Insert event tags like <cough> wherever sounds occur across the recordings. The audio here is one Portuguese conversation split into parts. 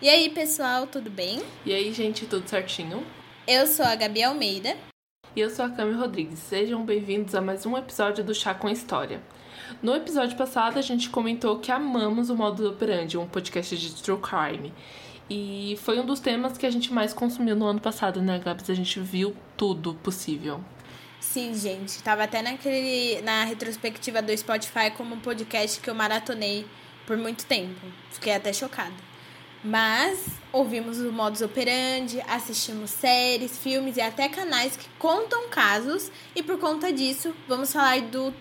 E aí, pessoal, tudo bem? E aí, gente, tudo certinho? Eu sou a Gabi Almeida. E eu sou a Cami Rodrigues. Sejam bem-vindos a mais um episódio do Chá com História. No episódio passado, a gente comentou que amamos o Modo Operandi, um podcast de true crime. E foi um dos temas que a gente mais consumiu no ano passado, né, Gabs? A gente viu tudo possível. Sim, gente. Tava até naquele, na retrospectiva do Spotify como um podcast que eu maratonei por muito tempo. Fiquei até chocada. Mas ouvimos o modus operandi, assistimos séries, filmes e até canais que contam casos, e por conta disso, vamos falar do,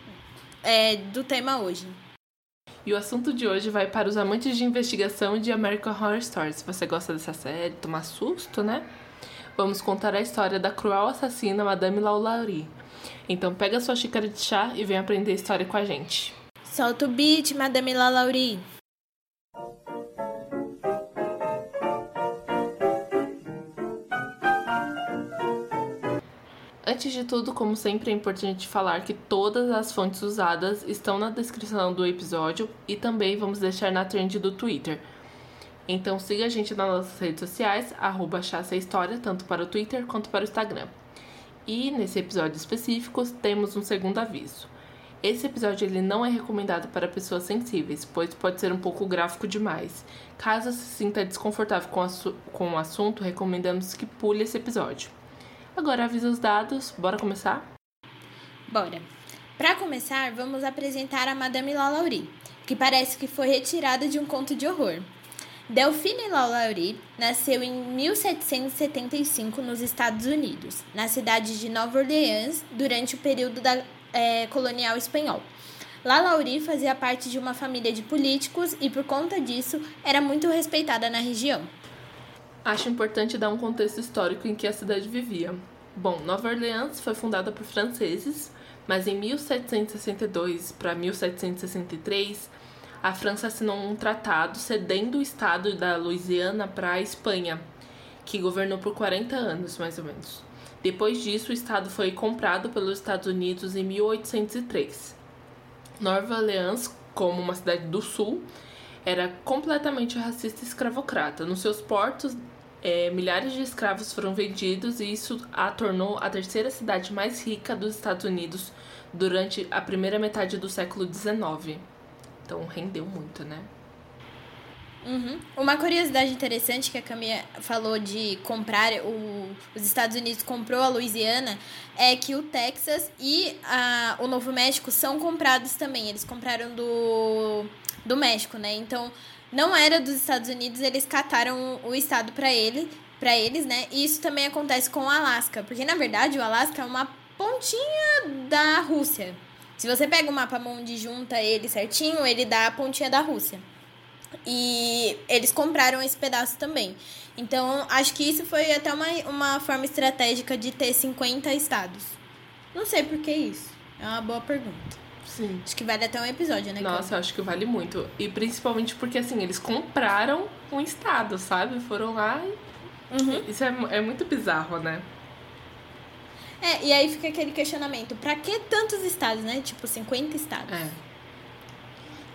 é, do tema hoje. E o assunto de hoje vai para os amantes de investigação de American Horror Story. Se você gosta dessa série, tomar susto, né? Vamos contar a história da cruel assassina Madame Laulaurie. Então pega sua xícara de chá e vem aprender a história com a gente. Solta o beat, Madame Laulaurie. Antes de tudo, como sempre, é importante falar que todas as fontes usadas estão na descrição do episódio e também vamos deixar na trend do Twitter. Então siga a gente nas nossas redes sociais, arroba História, tanto para o Twitter quanto para o Instagram. E nesse episódio específico temos um segundo aviso. Esse episódio ele não é recomendado para pessoas sensíveis, pois pode ser um pouco gráfico demais. Caso se sinta desconfortável com, com o assunto, recomendamos que pule esse episódio. Agora avisa os dados, bora começar? Bora. Para começar, vamos apresentar a Madame Lalaurie, que parece que foi retirada de um conto de horror. Delphine Lalaurie nasceu em 1775 nos Estados Unidos, na cidade de Nova Orleans, durante o período da, é, colonial espanhol. Lalaurie fazia parte de uma família de políticos e, por conta disso, era muito respeitada na região. Acho importante dar um contexto histórico em que a cidade vivia. Bom, Nova Orleans foi fundada por franceses, mas em 1762 para 1763, a França assinou um tratado cedendo o estado da Louisiana para a Espanha, que governou por 40 anos, mais ou menos. Depois disso, o estado foi comprado pelos Estados Unidos em 1803. Nova Orleans, como uma cidade do sul, era completamente racista e escravocrata. Nos seus portos é, milhares de escravos foram vendidos e isso a tornou a terceira cidade mais rica dos Estados Unidos durante a primeira metade do século XIX. Então rendeu muito, né? Uhum. Uma curiosidade interessante que a Camila falou de comprar, o, os Estados Unidos comprou a Louisiana, é que o Texas e a, o Novo México são comprados também. Eles compraram do, do México, né? Então, não era dos Estados Unidos, eles cataram o estado para ele, para eles, né? E isso também acontece com o Alasca, porque na verdade o Alasca é uma pontinha da Rússia. Se você pega o mapa mundi junta ele certinho, ele dá a pontinha da Rússia. E eles compraram esse pedaço também. Então, acho que isso foi até uma, uma forma estratégica de ter 50 estados. Não sei por que isso. É uma boa pergunta. Sim. Acho que vale até um episódio, né? Nossa, eu acho que vale muito. E principalmente porque, assim, eles compraram um estado, sabe? Foram lá e. Uhum. Isso é, é muito bizarro, né? É, e aí fica aquele questionamento: pra que tantos estados, né? Tipo, 50 estados. É.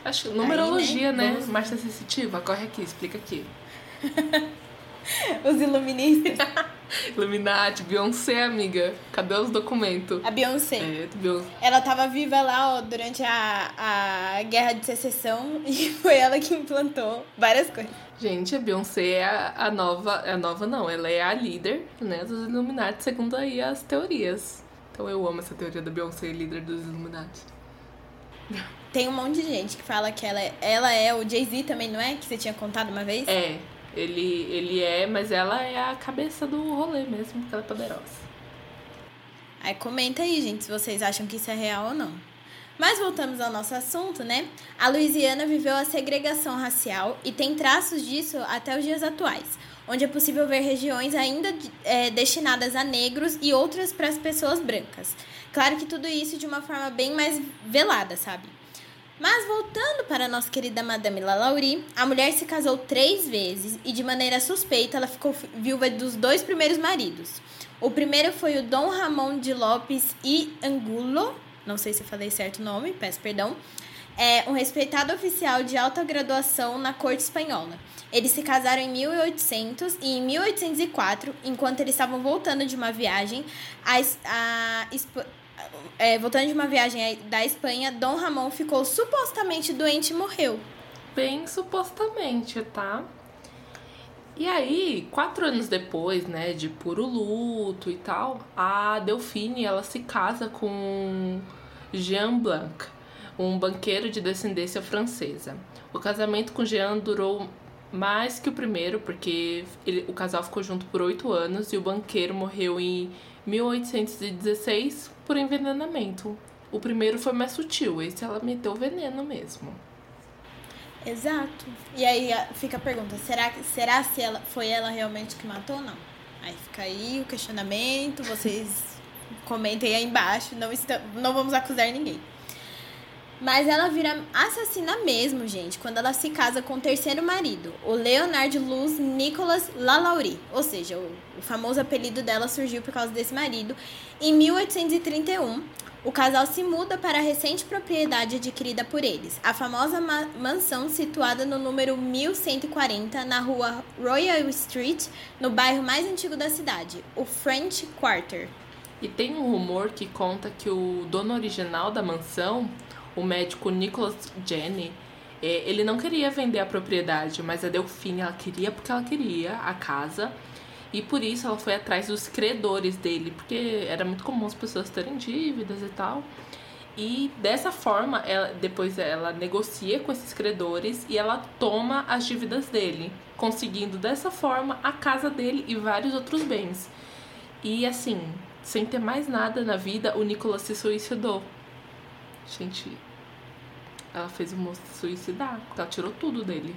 Acho que numerologia, aí, né? né? Marcia Sensitiva, corre aqui, explica aqui. <laughs> Os iluministas. <laughs> Illuminati, Beyoncé, amiga. Cadê os documentos? A Beyoncé. É, Beyoncé. Ela tava viva lá, ó, durante a, a guerra de secessão <laughs> e foi ela que implantou várias coisas. Gente, a Beyoncé é a, a nova. A nova não, ela é a líder, né, dos Illuminati, segundo aí as teorias. Então eu amo essa teoria da Beyoncé, líder dos Illuminati. Tem um monte de gente que fala que ela é, ela é o Jay-Z também, não é? Que você tinha contado uma vez? É, ele, ele é, mas ela é a cabeça do rolê mesmo, porque ela é poderosa. Aí comenta aí, gente, se vocês acham que isso é real ou não. Mas voltamos ao nosso assunto, né? A Louisiana viveu a segregação racial e tem traços disso até os dias atuais, onde é possível ver regiões ainda é, destinadas a negros e outras para as pessoas brancas. Claro que tudo isso de uma forma bem mais velada, sabe? Mas voltando para nossa querida Madame Lalaurie, a mulher se casou três vezes e de maneira suspeita ela ficou viúva dos dois primeiros maridos. O primeiro foi o Dom Ramon de Lopes e Angulo, não sei se falei certo o nome, peço perdão. é um respeitado oficial de alta graduação na corte espanhola. Eles se casaram em 1800 e em 1804, enquanto eles estavam voltando de uma viagem, a, a, é, voltando de uma viagem da Espanha, Dom Ramon ficou supostamente doente e morreu. Bem supostamente, tá? E aí, quatro anos depois, né, de puro luto e tal, a Delphine, ela se casa com Jean Blanc, um banqueiro de descendência francesa. O casamento com Jean durou mais que o primeiro, porque ele, o casal ficou junto por oito anos e o banqueiro morreu em 1816 por envenenamento. O primeiro foi mais sutil, esse ela meteu veneno mesmo. Exato. E aí fica a pergunta, será, será se ela foi ela realmente que matou ou não? Aí fica aí o questionamento, vocês comentem aí embaixo, não, está, não vamos acusar ninguém. Mas ela vira assassina mesmo, gente, quando ela se casa com o terceiro marido, o Leonard Luz Nicolas Lalaurie. Ou seja, o, o famoso apelido dela surgiu por causa desse marido. Em 1831, o casal se muda para a recente propriedade adquirida por eles, a famosa ma mansão situada no número 1140, na rua Royal Street, no bairro mais antigo da cidade, o French Quarter. E tem um rumor que conta que o dono original da mansão o médico Nicholas Jenny, é, ele não queria vender a propriedade, mas a Delfine ela queria porque ela queria a casa. E por isso ela foi atrás dos credores dele, porque era muito comum as pessoas terem dívidas e tal. E dessa forma, ela, depois ela negocia com esses credores e ela toma as dívidas dele, conseguindo dessa forma a casa dele e vários outros bens. E assim, sem ter mais nada na vida, o Nicolas se suicidou. Gente, ela fez o moço suicidar, ela tirou tudo dele.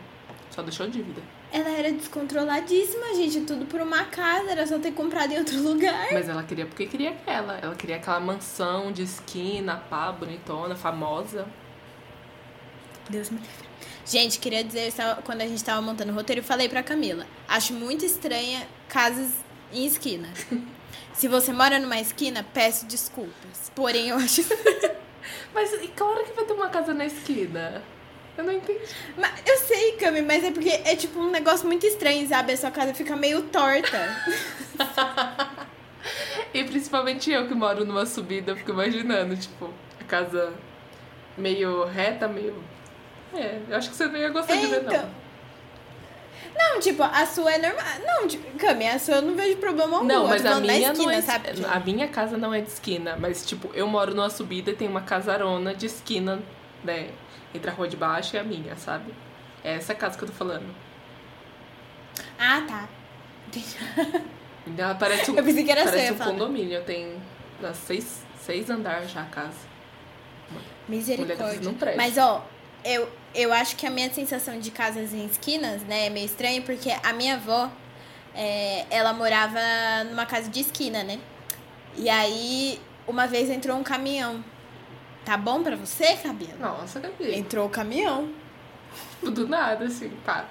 Só deixou dívida. Ela era descontroladíssima, gente. Tudo por uma casa, era só ter comprado em outro lugar. Mas ela queria porque queria aquela. Ela queria aquela mansão de esquina, pá, bonitona, famosa. Deus me livre. Gente, queria dizer, quando a gente tava montando o roteiro, eu falei pra Camila. Acho muito estranha casas em esquina. <laughs> Se você mora numa esquina, peço desculpas. Porém, eu acho. <laughs> Mas e claro que vai ter uma casa na esquina. Eu não entendi. Mas, eu sei, Cami, mas é porque é tipo um negócio muito estranho, sabe? A sua casa fica meio torta. <laughs> e principalmente eu que moro numa subida, eu fico imaginando, tipo, a casa meio reta, meio. É, eu acho que você não ia gostar é, de ver, então. não. Não, tipo, a sua é normal. Não, tipo, Cami, a sua eu não vejo problema algum. Não, mas a minha esquina, não é. Sabe? A minha casa não é de esquina, mas, tipo, eu moro numa subida e tem uma casarona de esquina, né? Entre a rua de baixo e a minha, sabe? É essa casa que eu tô falando. Ah, tá. Então, parece um, eu pensei que era parece um condomínio. Tem seis, seis andares já a casa. Misericórdia. Mas, ó, eu, eu acho que a minha sensação de casas em esquinas, né, é meio estranha, porque a minha avó, é, ela morava numa casa de esquina, né? E aí, uma vez entrou um caminhão. Tá bom pra você, Cabelo? Nossa, Gabi. Entrou o caminhão. Do nada, assim, pá.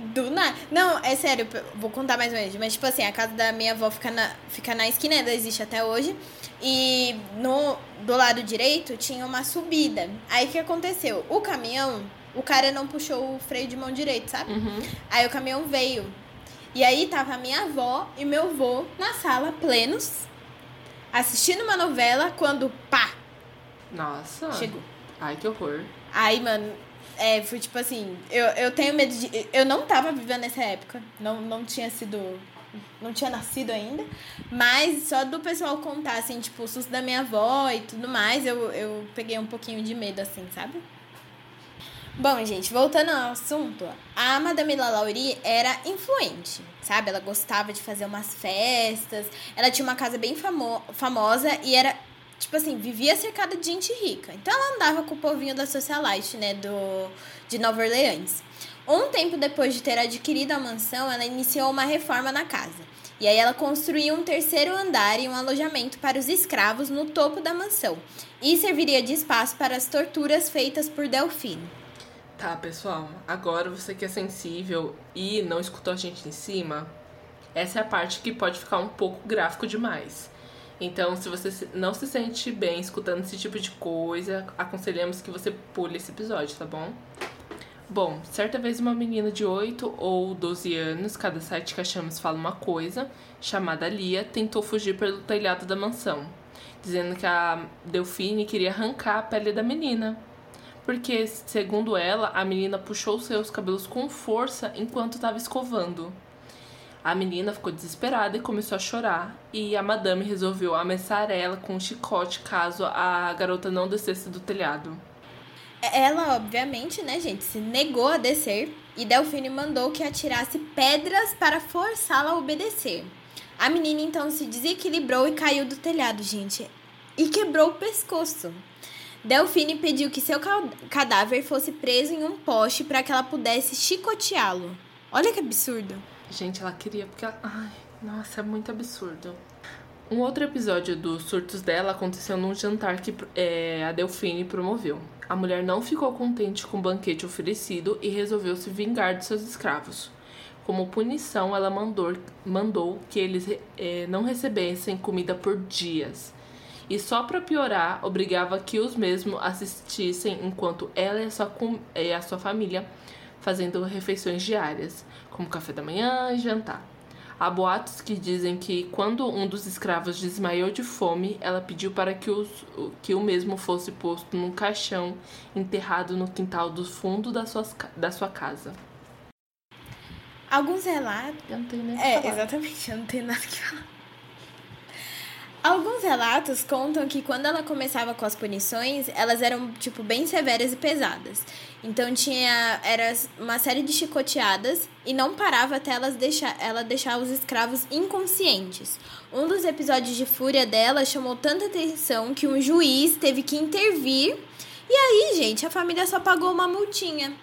Do nada. Não, é sério, vou contar mais ou menos. Mas, tipo assim, a casa da minha avó fica na, fica na esquina, ela existe até hoje. E no, do lado direito tinha uma subida. Aí o que aconteceu? O caminhão, o cara não puxou o freio de mão direito, sabe? Uhum. Aí o caminhão veio. E aí tava a minha avó e meu avô na sala, plenos, assistindo uma novela, quando pá! Nossa! Chegou. Ai, que horror. Aí, mano, é, foi tipo assim, eu, eu tenho medo de. Eu não tava vivendo nessa época. Não, não tinha sido não tinha nascido ainda, mas só do pessoal contar, assim, tipo, o susto da minha avó e tudo mais, eu, eu peguei um pouquinho de medo, assim, sabe? Bom, gente, voltando ao assunto, a Madame Lalaurie era influente, sabe? Ela gostava de fazer umas festas, ela tinha uma casa bem famo famosa e era, tipo assim, vivia cercada de gente rica. Então ela andava com o povinho da socialite, né, do, de Nova Orleans. Um tempo depois de ter adquirido a mansão, ela iniciou uma reforma na casa. E aí ela construiu um terceiro andar e um alojamento para os escravos no topo da mansão. E serviria de espaço para as torturas feitas por Delfine. Tá, pessoal. Agora você que é sensível e não escutou a gente em cima, essa é a parte que pode ficar um pouco gráfico demais. Então, se você não se sente bem escutando esse tipo de coisa, aconselhamos que você pule esse episódio, tá bom? Bom, certa vez uma menina de 8 ou 12 anos, cada site que achamos fala uma coisa, chamada Lia, tentou fugir pelo telhado da mansão, dizendo que a Delfine queria arrancar a pele da menina. Porque, segundo ela, a menina puxou seus cabelos com força enquanto estava escovando. A menina ficou desesperada e começou a chorar, e a madame resolveu ameaçar ela com um chicote caso a garota não descesse do telhado. Ela, obviamente, né, gente, se negou a descer e Delfine mandou que atirasse pedras para forçá-la a obedecer. A menina então se desequilibrou e caiu do telhado, gente, e quebrou o pescoço. Delfine pediu que seu cadáver fosse preso em um poste para que ela pudesse chicoteá-lo. Olha que absurdo. Gente, ela queria porque ela... Ai, nossa, é muito absurdo. Um outro episódio dos surtos dela aconteceu num jantar que é, a Delfine promoveu. A mulher não ficou contente com o banquete oferecido e resolveu se vingar de seus escravos. Como punição, ela mandou, mandou que eles é, não recebessem comida por dias. E só para piorar, obrigava que os mesmos assistissem enquanto ela e a sua, e a sua família fazendo refeições diárias, como café da manhã e jantar. Há boatos que dizem que quando um dos escravos desmaiou de fome, ela pediu para que, os, que o mesmo fosse posto num caixão enterrado no quintal do fundo da sua, da sua casa. Alguns relatos. Eu não tenho nem É, falar. exatamente, eu não tenho nada que falar. Alguns relatos contam que quando ela começava com as punições, elas eram tipo bem severas e pesadas. Então tinha era uma série de chicoteadas e não parava até elas deixar, ela deixar os escravos inconscientes. Um dos episódios de fúria dela chamou tanta atenção que um juiz teve que intervir. E aí, gente, a família só pagou uma multinha.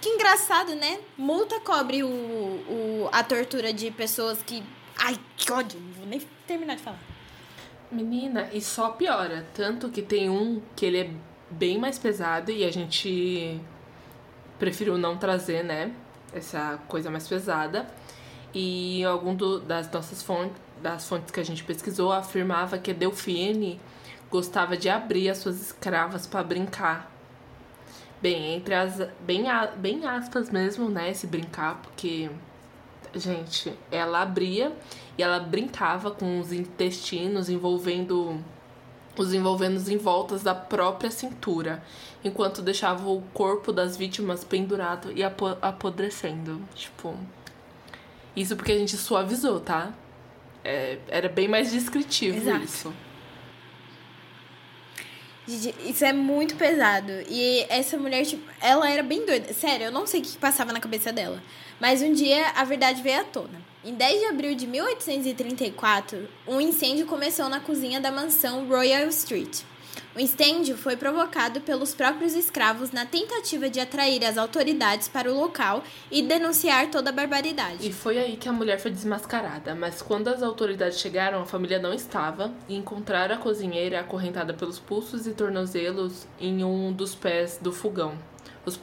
Que engraçado, né? Multa cobre o, o, a tortura de pessoas que. Ai, que ódio! Não vou nem terminar de falar. Menina, e só piora. Tanto que tem um que ele é bem mais pesado e a gente preferiu não trazer, né? Essa coisa mais pesada. E algum do, das nossas fontes, das fontes que a gente pesquisou, afirmava que Delfine gostava de abrir as suas escravas para brincar. Bem, entre as. Bem, bem aspas mesmo, né? Esse brincar, porque. Gente, ela abria e ela brincava com os intestinos envolvendo os envolvendo em voltas da própria cintura, enquanto deixava o corpo das vítimas pendurado e apodrecendo. Tipo. Isso porque a gente suavizou, tá? É, era bem mais descritivo Exato. isso. Isso é muito pesado. E essa mulher, tipo, ela era bem doida. Sério, eu não sei o que passava na cabeça dela. Mas um dia a verdade veio à tona. Em 10 de abril de 1834, um incêndio começou na cozinha da mansão Royal Street. O incêndio foi provocado pelos próprios escravos na tentativa de atrair as autoridades para o local e denunciar toda a barbaridade. E foi aí que a mulher foi desmascarada, mas quando as autoridades chegaram, a família não estava e encontraram a cozinheira acorrentada pelos pulsos e tornozelos em um dos pés do fogão. Os,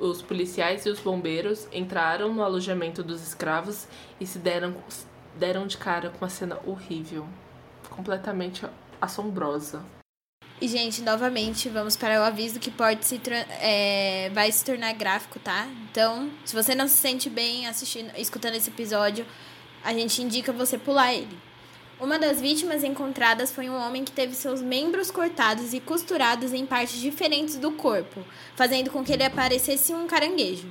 os policiais e os bombeiros entraram no alojamento dos escravos e se deram, deram de cara com uma cena horrível, completamente assombrosa. E, gente, novamente, vamos para o aviso que pode se é, vai se tornar gráfico, tá? Então, se você não se sente bem assistindo, escutando esse episódio, a gente indica você pular ele. Uma das vítimas encontradas foi um homem que teve seus membros cortados e costurados em partes diferentes do corpo, fazendo com que ele parecesse um caranguejo.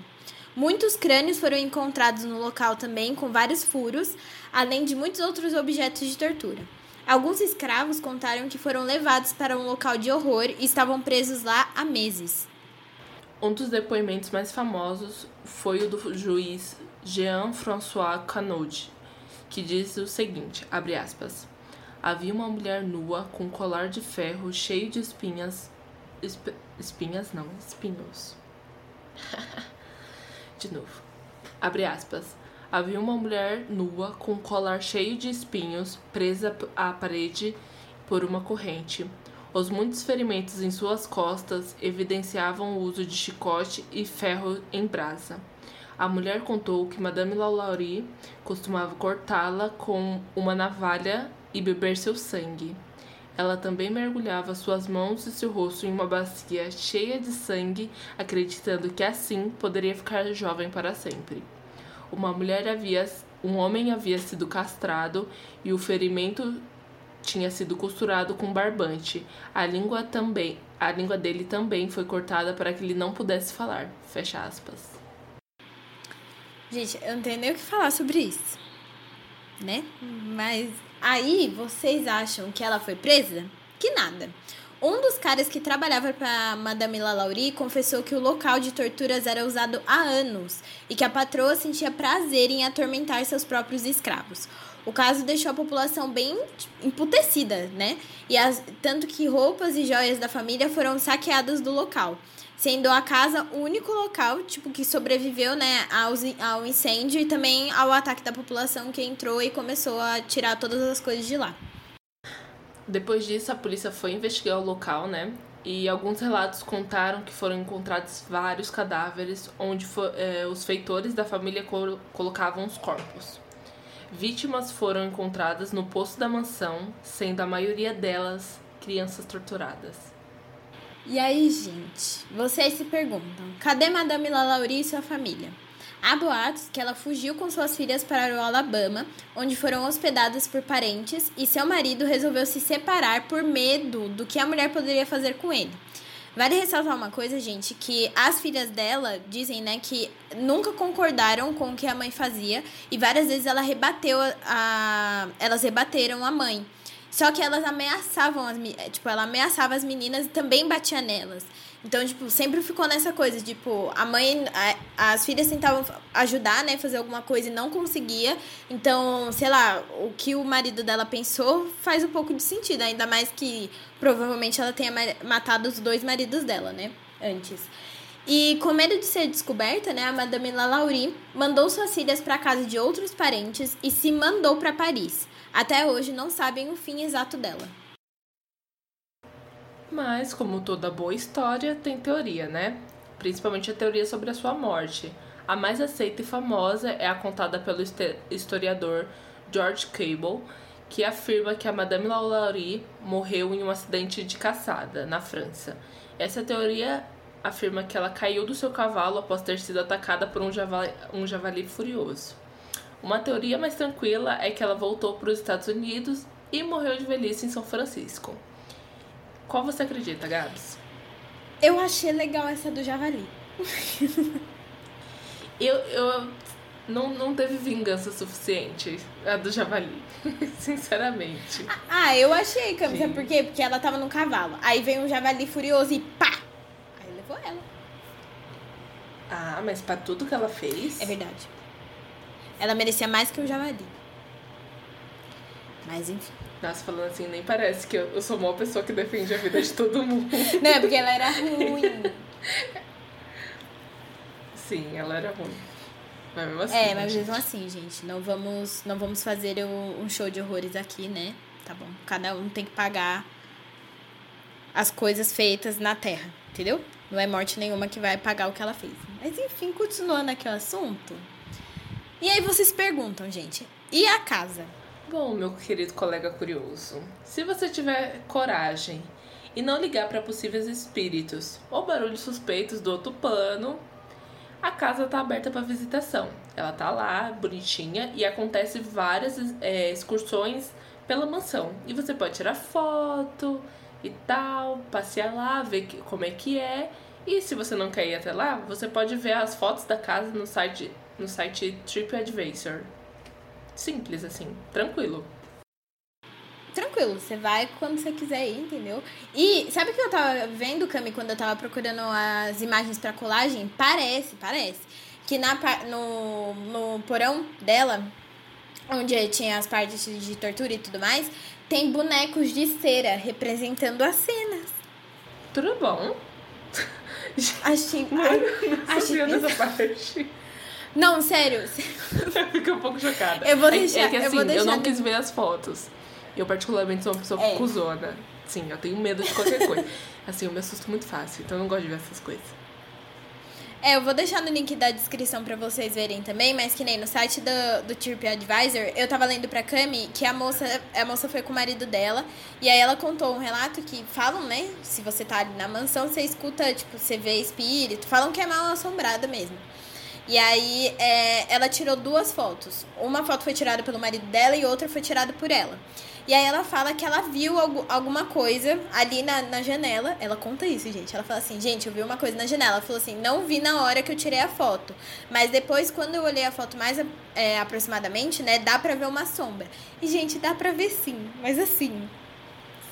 Muitos crânios foram encontrados no local também, com vários furos, além de muitos outros objetos de tortura. Alguns escravos contaram que foram levados para um local de horror e estavam presos lá há meses. Um dos depoimentos mais famosos foi o do juiz Jean-François Canaud, que diz o seguinte, abre aspas, Havia uma mulher nua com um colar de ferro cheio de espinhas... Esp, espinhas não, espinhos. <laughs> de novo. Abre aspas. Havia uma mulher nua com um colar cheio de espinhos presa à parede por uma corrente. Os muitos ferimentos em suas costas evidenciavam o uso de chicote e ferro em brasa. A mulher contou que Madame Lalaurie costumava cortá-la com uma navalha e beber seu sangue. Ela também mergulhava suas mãos e seu rosto em uma bacia cheia de sangue, acreditando que assim poderia ficar jovem para sempre. Uma mulher havia, um homem havia sido castrado e o ferimento tinha sido costurado com barbante. A língua também, a língua dele também foi cortada para que ele não pudesse falar. Fecha aspas. Gente, eu não tenho nem o que falar sobre isso. Né? Mas aí vocês acham que ela foi presa? Que nada. Um dos caras que trabalhava para Madame Lalaurie confessou que o local de torturas era usado há anos e que a patroa sentia prazer em atormentar seus próprios escravos. O caso deixou a população bem emputecida, né? E as, tanto que roupas e joias da família foram saqueadas do local sendo a casa o único local, tipo, que sobreviveu, né, ao, ao incêndio e também ao ataque da população que entrou e começou a tirar todas as coisas de lá. Depois disso, a polícia foi investigar o local, né, e alguns relatos contaram que foram encontrados vários cadáveres onde for, é, os feitores da família col colocavam os corpos. Vítimas foram encontradas no poço da mansão, sendo a maioria delas crianças torturadas. E aí, gente, vocês se perguntam: cadê Madame Lalauri e sua família? Há boatos que ela fugiu com suas filhas para o Alabama, onde foram hospedadas por parentes, e seu marido resolveu se separar por medo do que a mulher poderia fazer com ele. Vale ressaltar uma coisa, gente, que as filhas dela dizem, né, que nunca concordaram com o que a mãe fazia e várias vezes ela rebateu a, elas rebateram a mãe. Só que elas ameaçavam as é, tipo, ela ameaçava as meninas e também batia nelas. Então, tipo, sempre ficou nessa coisa, tipo, a mãe, a, as filhas tentavam ajudar, né, fazer alguma coisa e não conseguia. Então, sei lá, o que o marido dela pensou faz um pouco de sentido, ainda mais que provavelmente ela tenha matado os dois maridos dela, né, antes. E com medo de ser descoberta, né, a Madame Lalaurie mandou suas filhas para casa de outros parentes e se mandou para Paris. Até hoje não sabem o fim exato dela. Mas, como toda boa história, tem teoria, né? Principalmente a teoria sobre a sua morte. A mais aceita e famosa é a contada pelo historiador George Cable, que afirma que a Madame Lalaurie morreu em um acidente de caçada na França. Essa teoria afirma que ela caiu do seu cavalo após ter sido atacada por um javali, um javali furioso. Uma teoria mais tranquila é que ela voltou para os Estados Unidos e morreu de velhice em São Francisco. Qual você acredita, Gabs? Eu achei legal essa do javali. <laughs> eu, eu não, não teve vingança suficiente a do javali, <laughs> sinceramente. Ah, eu achei, Cami, sabe por quê? Porque ela tava no cavalo. Aí vem um javali furioso e pá! Aí levou ela. Ah, mas para tudo que ela fez. É verdade. Ela merecia mais que o javali. Mas enfim. Nossa, falando assim, nem parece que eu, eu sou uma pessoa que defende a vida de todo mundo. <laughs> Não, é porque ela era ruim. Sim, ela era ruim. Mas mesmo assim. É, mas mesmo assim, gente, não vamos, não vamos fazer um show de horrores aqui, né? Tá bom. Cada um tem que pagar as coisas feitas na Terra, entendeu? Não é morte nenhuma que vai pagar o que ela fez. Mas enfim, continuando aqui o assunto. E aí vocês perguntam, gente, e a casa? Bom, meu querido colega curioso, se você tiver coragem e não ligar para possíveis espíritos ou barulhos suspeitos do outro plano, a casa está aberta para visitação. Ela tá lá, bonitinha, e acontece várias é, excursões pela mansão. E você pode tirar foto e tal, passear lá, ver como é que é. E se você não quer ir até lá, você pode ver as fotos da casa no site no site TripAdvisor. Simples, assim, tranquilo. Tranquilo, você vai quando você quiser ir, entendeu? E sabe o que eu tava vendo, Cami, quando eu tava procurando as imagens pra colagem? Parece, parece. Que na, no, no porão dela, onde tinha as partes de tortura e tudo mais, tem bonecos de cera representando as cenas. Tudo bom? Achei. <laughs> Mano, achei dessa parte. Não, sério. <laughs> Fiquei um pouco chocada. Eu vou deixar. É, é que assim, eu, eu não quis ver as fotos. Eu, particularmente, sou uma pessoa é. cuzona. Sim, eu tenho medo de qualquer coisa. assim, eu me assusto muito fácil, então eu não gosto de ver essas coisas. É, eu vou deixar no link da descrição pra vocês verem também, mas que nem no site do, do TripAdvisor, eu tava lendo pra Cami que a moça, a moça foi com o marido dela, e aí ela contou um relato que falam, né, se você tá ali na mansão, você escuta, tipo, você vê espírito, falam que é mal assombrada mesmo. E aí é, ela tirou duas fotos. Uma foto foi tirada pelo marido dela e outra foi tirada por ela. E aí ela fala que ela viu algo, alguma coisa ali na, na janela. Ela conta isso, gente. Ela fala assim, gente, eu vi uma coisa na janela. Ela falou assim, não vi na hora que eu tirei a foto. Mas depois, quando eu olhei a foto mais é, aproximadamente, né, dá pra ver uma sombra. E, gente, dá pra ver sim. Mas assim,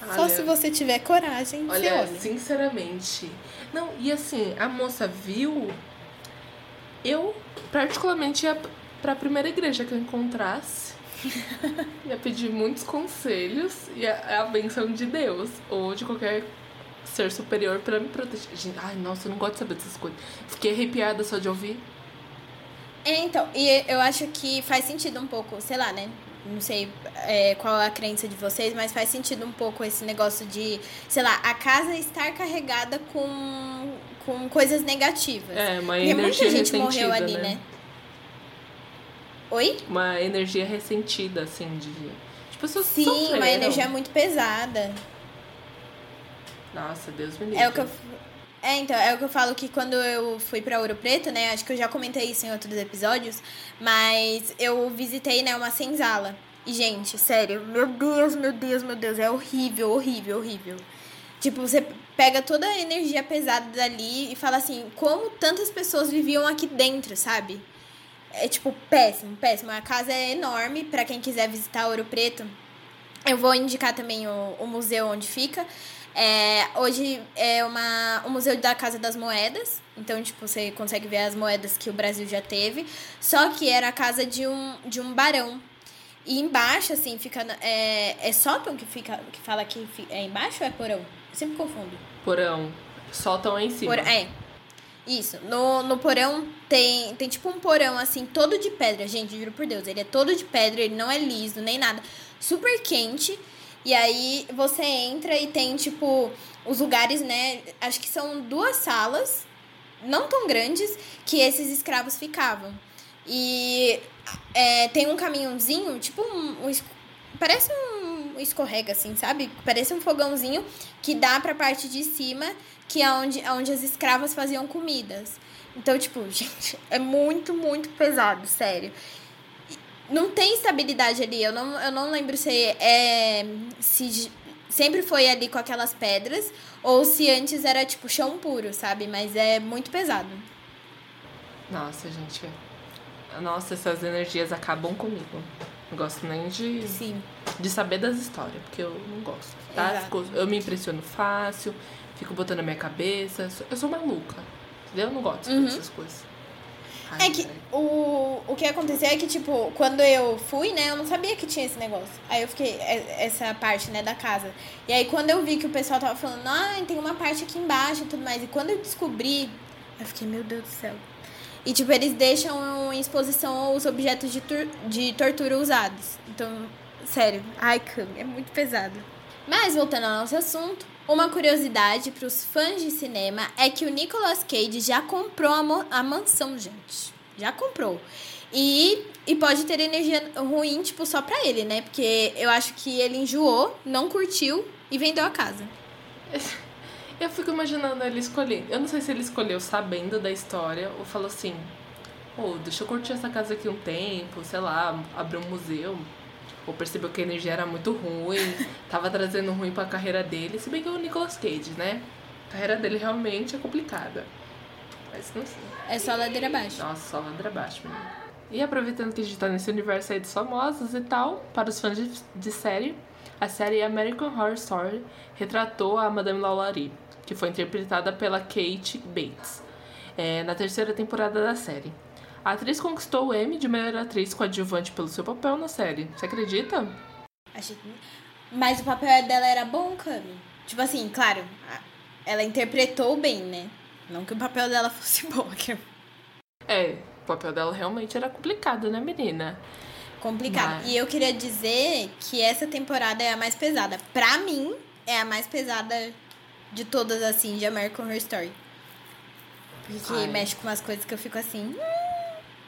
olha, só se você tiver coragem. Olha, olha, sinceramente. Não, e assim, a moça viu. Eu, particularmente, ia pra primeira igreja que eu encontrasse <laughs> ia pedir muitos conselhos e a, a benção de Deus ou de qualquer ser superior para me proteger. Gente, ai, nossa, eu não gosto de saber dessas coisas. Fiquei arrepiada só de ouvir. É, então, e eu acho que faz sentido um pouco, sei lá, né? Não sei é, qual é a crença de vocês, mas faz sentido um pouco esse negócio de, sei lá, a casa estar carregada com, com coisas negativas. É, uma Porque energia muita gente morreu ali, né? né? Oi? Uma energia ressentida, assim, de. Tipo, pessoas Sim, sofreram. uma energia muito pesada. Nossa, Deus me livre. É o que eu. É, então, é o que eu falo que quando eu fui pra Ouro Preto, né? Acho que eu já comentei isso em outros episódios, mas eu visitei, né, uma senzala. E, gente, sério, meu Deus, meu Deus, meu Deus, é horrível, horrível, horrível. Tipo, você pega toda a energia pesada dali e fala assim, como tantas pessoas viviam aqui dentro, sabe? é tipo péssimo, péssimo. A casa é enorme para quem quiser visitar Ouro Preto. Eu vou indicar também o, o museu onde fica. É, hoje é uma, o Museu da Casa das Moedas. Então, tipo, você consegue ver as moedas que o Brasil já teve. Só que era a casa de um, de um barão. E embaixo, assim, fica. É, é sótão que, fica, que fala que é embaixo ou é porão? Sempre confundo. Porão. É em cima. Por, é. Isso. No, no porão tem, tem tipo um porão assim, todo de pedra, gente, juro por Deus. Ele é todo de pedra, ele não é liso nem nada. Super quente. E aí você entra e tem, tipo, os lugares, né? Acho que são duas salas, não tão grandes, que esses escravos ficavam. E é, tem um caminhãozinho, tipo um, um parece um escorrega, assim, sabe? Parece um fogãozinho que dá pra parte de cima que é onde, onde as escravas faziam comidas. Então, tipo, <laughs> gente, é muito, muito pesado, sério. Não tem estabilidade ali. Eu não, eu não lembro se é. Se sempre foi ali com aquelas pedras ou se antes era tipo chão puro, sabe? Mas é muito pesado. Nossa, gente. Nossa, essas energias acabam comigo. Não gosto nem de, Sim. de saber das histórias, porque eu não gosto. Tá? Eu me impressiono fácil, fico botando na minha cabeça. Eu sou maluca. Entendeu? Eu não gosto uhum. dessas coisas. Ai, é que o, o que aconteceu é que, tipo, quando eu fui, né, eu não sabia que tinha esse negócio. Aí eu fiquei, é, essa parte, né, da casa. E aí quando eu vi que o pessoal tava falando, ah, tem uma parte aqui embaixo e tudo mais. E quando eu descobri, eu fiquei, meu Deus do céu. E, tipo, eles deixam em exposição os objetos de, de tortura usados. Então, sério, ai, Cami, é muito pesado. Mas, voltando ao nosso assunto, uma curiosidade para os fãs de cinema é que o Nicolas Cage já comprou a, a mansão, gente. Já comprou. E, e pode ter energia ruim, tipo, só pra ele, né? Porque eu acho que ele enjoou, não curtiu e vendeu a casa. <laughs> Eu fico imaginando ele escolhendo. Eu não sei se ele escolheu sabendo da história ou falou assim: oh, deixa eu curtir essa casa aqui um tempo, sei lá, abrir um museu ou percebeu que a energia era muito ruim, <laughs> tava trazendo ruim para a carreira dele, se bem que é o Nicolas Cage, né? A carreira dele realmente é complicada. Mas não sei. É só ladeira abaixo. Nossa, só ladeira abaixo, menino. E aproveitando que a gente tá nesse universo aí dos famosos e tal, para os fãs de, de série, a série American Horror Story retratou a Madame Lalaurie, que foi interpretada pela Kate Bates, é, na terceira temporada da série. A atriz conquistou o Emmy de melhor atriz coadjuvante pelo seu papel na série. Você acredita? Achei que... Mas o papel dela era bom, Cami. Tipo assim, claro, ela interpretou bem, né? Não que o papel dela <laughs> fosse bom. É, o papel dela realmente era complicado, né, menina? Complicado. Mas... E eu queria dizer que essa temporada é a mais pesada. Pra mim, é a mais pesada de todas, assim, de American Horror Story. Porque Ai. mexe com umas coisas que eu fico assim.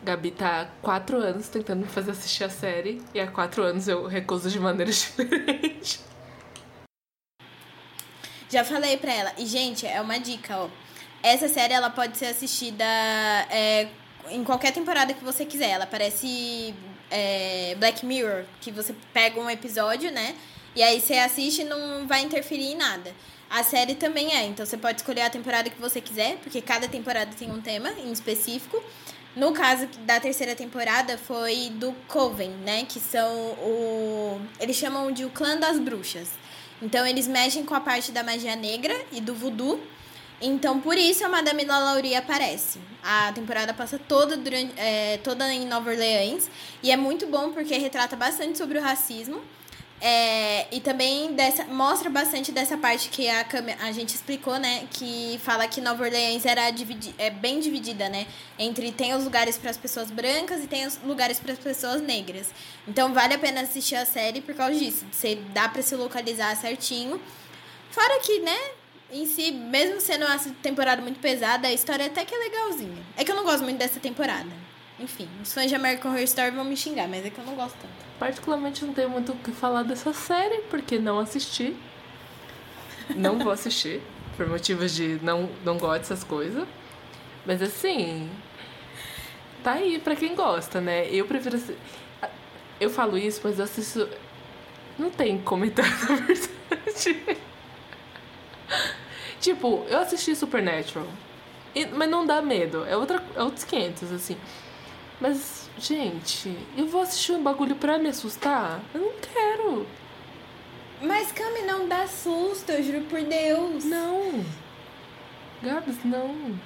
Gabi tá há quatro anos tentando me fazer assistir a série e há quatro anos eu recuso de maneira <laughs> diferente. Já falei pra ela. E, gente, é uma dica, ó. Essa série, ela pode ser assistida é, em qualquer temporada que você quiser. Ela parece é, Black Mirror, que você pega um episódio, né? E aí você assiste e não vai interferir em nada. A série também é, então você pode escolher a temporada que você quiser, porque cada temporada tem um tema em específico. No caso da terceira temporada foi do Coven, né? Que são o. Eles chamam de o clã das bruxas. Então eles mexem com a parte da magia negra e do voodoo. Então por isso a Madame Lalaurie aparece. A temporada passa toda, durante, é, toda em Nova Orleans. E é muito bom porque retrata bastante sobre o racismo. É, e também dessa, mostra bastante dessa parte que a, a gente explicou, né? Que fala que Nova Orleans era dividi é bem dividida, né? Entre tem os lugares para as pessoas brancas e tem os lugares para as pessoas negras. Então vale a pena assistir a série por causa disso. Você dá para se localizar certinho. Fora que, né? Em si, mesmo sendo uma temporada muito pesada, a história até que é legalzinha. É que eu não gosto muito dessa temporada. Enfim, os fãs de American Horror Story vão me xingar, mas é que eu não gosto tanto. Particularmente não tenho muito o que falar dessa série, porque não assisti. Não vou assistir, por motivos de não, não gosto dessas coisas. Mas assim, tá aí pra quem gosta, né? Eu prefiro. Eu falo isso, mas eu assisto. Não tem comentário, <laughs> na verdade. tipo, eu assisti Supernatural. E- mas não dá medo. É, outra, é outros 500, assim. Mas, gente, eu vou assistir um bagulho pra me assustar? Eu não quero. Mas Cami não dá susto, eu juro por Deus. Não. Gabs, não.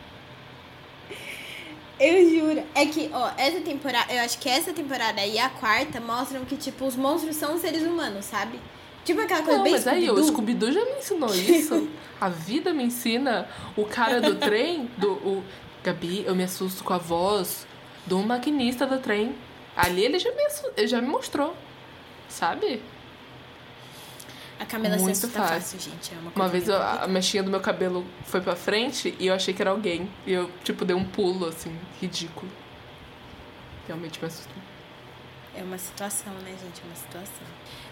Eu juro. É que, ó, essa temporada, eu acho que essa temporada e a quarta mostram que, tipo, os monstros são seres humanos, sabe? Tipo aquela coisa Não, bem mas aí o Scooby-Doo. Já me ensinou isso. A vida me ensina. O cara do trem, do. O... Gabi, eu me assusto com a voz do maquinista do trem. Ali ele já me, já me mostrou. Sabe? A Camila Muito assusta fácil. fácil, gente. É uma, Uma vez eu- a mechinha do meu cabelo foi pra frente e eu achei que era alguém. E eu, tipo, dei um pulo, assim, ridículo. Realmente me assustou. É uma situação, né, gente? É uma situação.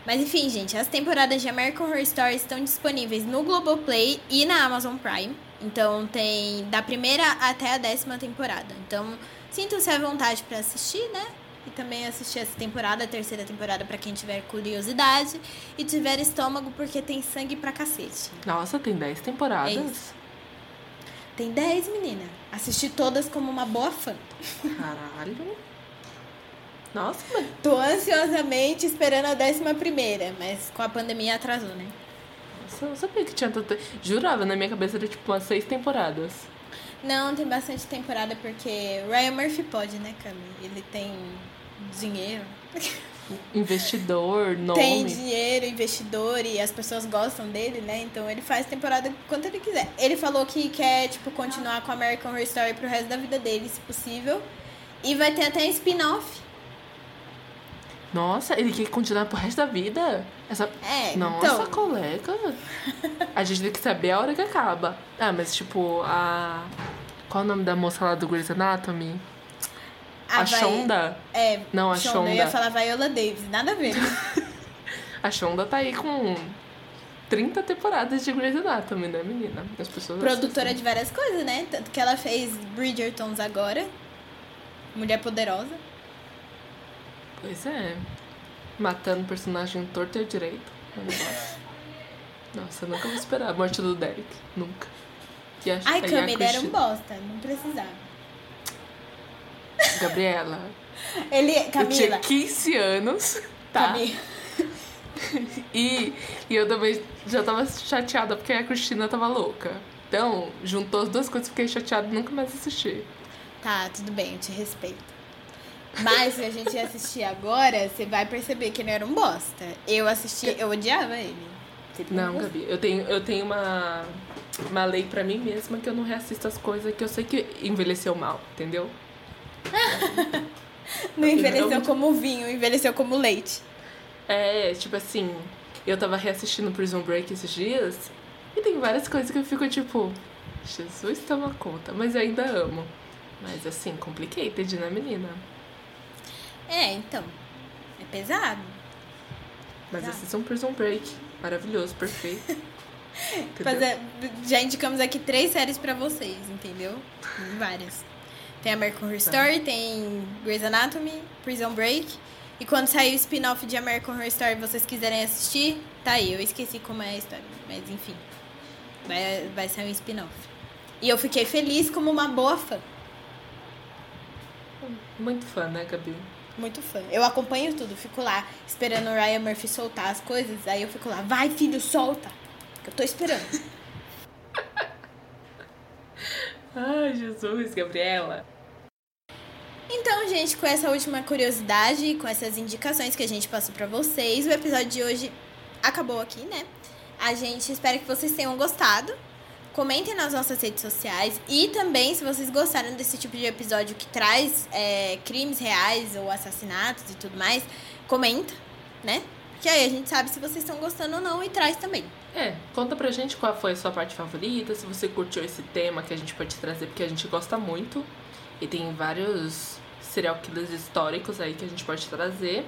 Mas enfim, gente, as temporadas de American Horror Story estão disponíveis no Globoplay e na Amazon Prime. Então tem da primeira até a décima temporada. Então sintam-se à vontade pra assistir, né? E também assistir essa temporada, a terceira temporada, pra quem tiver curiosidade e tiver estômago, porque tem sangue pra cacete. Nossa, tem 10 temporadas? É isso. Tem 10, menina. Assisti todas como uma boa fã. Caralho. Nossa, mas Tô ansiosamente esperando a décima primeira, mas com a pandemia atrasou, né? Nossa, eu não sabia que tinha tanta. Jurava, na minha cabeça era tipo umas seis temporadas. Não, tem bastante temporada porque o Ryan Murphy pode, né, Cami? Ele tem dinheiro. <laughs> Investidor, nome. Tem dinheiro, investidor e as pessoas gostam dele, né? Então ele faz temporada quanto ele quiser. Ele falou que quer, tipo, continuar com American Horror Story pro resto da vida dele, se possível. E vai ter até spin-off. Nossa, ele quer continuar pro resto da vida? Essa... É, Nossa, então. colega. A gente tem que saber a hora que acaba. Ah, mas tipo, a. Qual é o nome da moça lá do Grey's Anatomy? A, vai- Shonda? É, Não, a Eu ia Shonda. falar Viola Davis, nada a ver. <laughs> A Shonda tá aí com 30 temporadas de Grey's Anatomy, né, menina? As pessoas Produtora assistem. de várias coisas, né? Tanto que ela fez Bridgertons agora. Mulher Poderosa. Pois é. Matando personagem torto e direito. É um negócio. Nossa, eu nunca vou esperar a morte do Derek. Nunca. E a, Ai, Cami, um Christina- bosta. Não precisava. Gabriela. Ele, Eu tinha Camila. 15 anos, tá? Camila. E, e eu também já tava chateada porque a Cristina tava louca. Então, juntou as duas coisas, fiquei chateada e nunca mais assisti. Tá, tudo bem, eu te respeito. Mas se a gente assistir agora, você vai perceber que ele era um bosta. Eu assisti, eu odiava ele. Não? Gabi, eu tenho, eu tenho uma, uma lei pra mim mesma que eu não reassisto as coisas que eu sei que envelheceu mal, entendeu? <laughs> Não envelheceu Não. como vinho, envelheceu como leite. É, tipo assim, eu tava reassistindo Prison Break esses dias e tem várias coisas que eu fico tipo, Jesus toma conta, mas eu ainda amo. Mas assim, complicated, né, menina? É, então. É pesado. Mas Tá. assistam Prison Break. Maravilhoso, perfeito. <laughs> Fazer- já indicamos aqui três séries pra vocês, entendeu? Várias. Tem American Horror Story, tem Grey's Anatomy, Prison Break. E quando sair o spin-off de American Horror Story e vocês quiserem assistir, tá aí. Eu esqueci como é a história, mas enfim. Vai, vai sair um spin-off. E eu fiquei feliz como uma boa fã. Muito fã, né, Gabi? Muito fã. Eu acompanho tudo, fico lá esperando o Ryan Murphy soltar as coisas. Aí eu fico lá, vai filho, solta. Que eu tô esperando. <laughs> Ai, Jesus, Gabriela. Então, gente, com essa última curiosidade, com essas indicações que a gente passou pra vocês, o episódio de hoje acabou aqui, né? A gente espera que vocês tenham gostado. Comentem nas nossas redes sociais e também se vocês gostaram desse tipo de episódio que traz é, crimes reais ou assassinatos e tudo mais, comenta, né? Porque aí a gente sabe se vocês estão gostando ou não e traz também. É, conta pra gente qual foi a sua parte favorita, se você curtiu esse tema que a gente pode trazer, porque a gente gosta muito. E tem vários serial killers históricos aí que a gente pode trazer.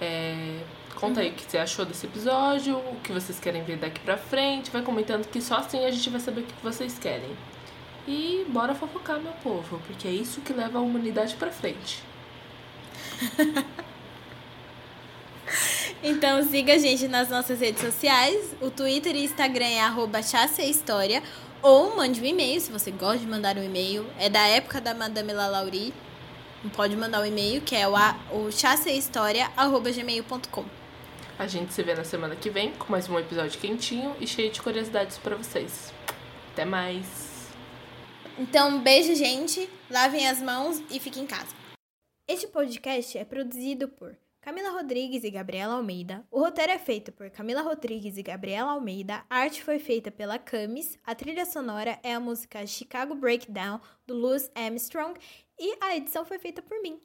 É, conta aí o que você achou desse episódio, o que vocês querem ver daqui pra frente. Vai comentando que só assim a gente vai saber o que vocês querem. E bora fofocar, meu povo, porque é isso que leva a humanidade pra frente. <laughs> Então siga a gente nas nossas redes sociais. O Twitter e Instagram é arroba. Ou mande um e-mail, se você gosta de mandar um e-mail. É da época da Madame Lalauri. Pode mandar um e-mail, que é o, o. A gente se vê na semana que vem com mais um episódio quentinho e cheio de curiosidades pra vocês. Até mais! Então, beijo, gente. Lavem as mãos e fiquem em casa. Este podcast é produzido por Camila Rodrigues e Gabriela Almeida. O roteiro é feito por Camila Rodrigues e Gabriela Almeida. A arte foi feita pela Camis. A trilha sonora é a música Chicago Breakdown, do Louis Armstrong. E a edição foi feita por mim,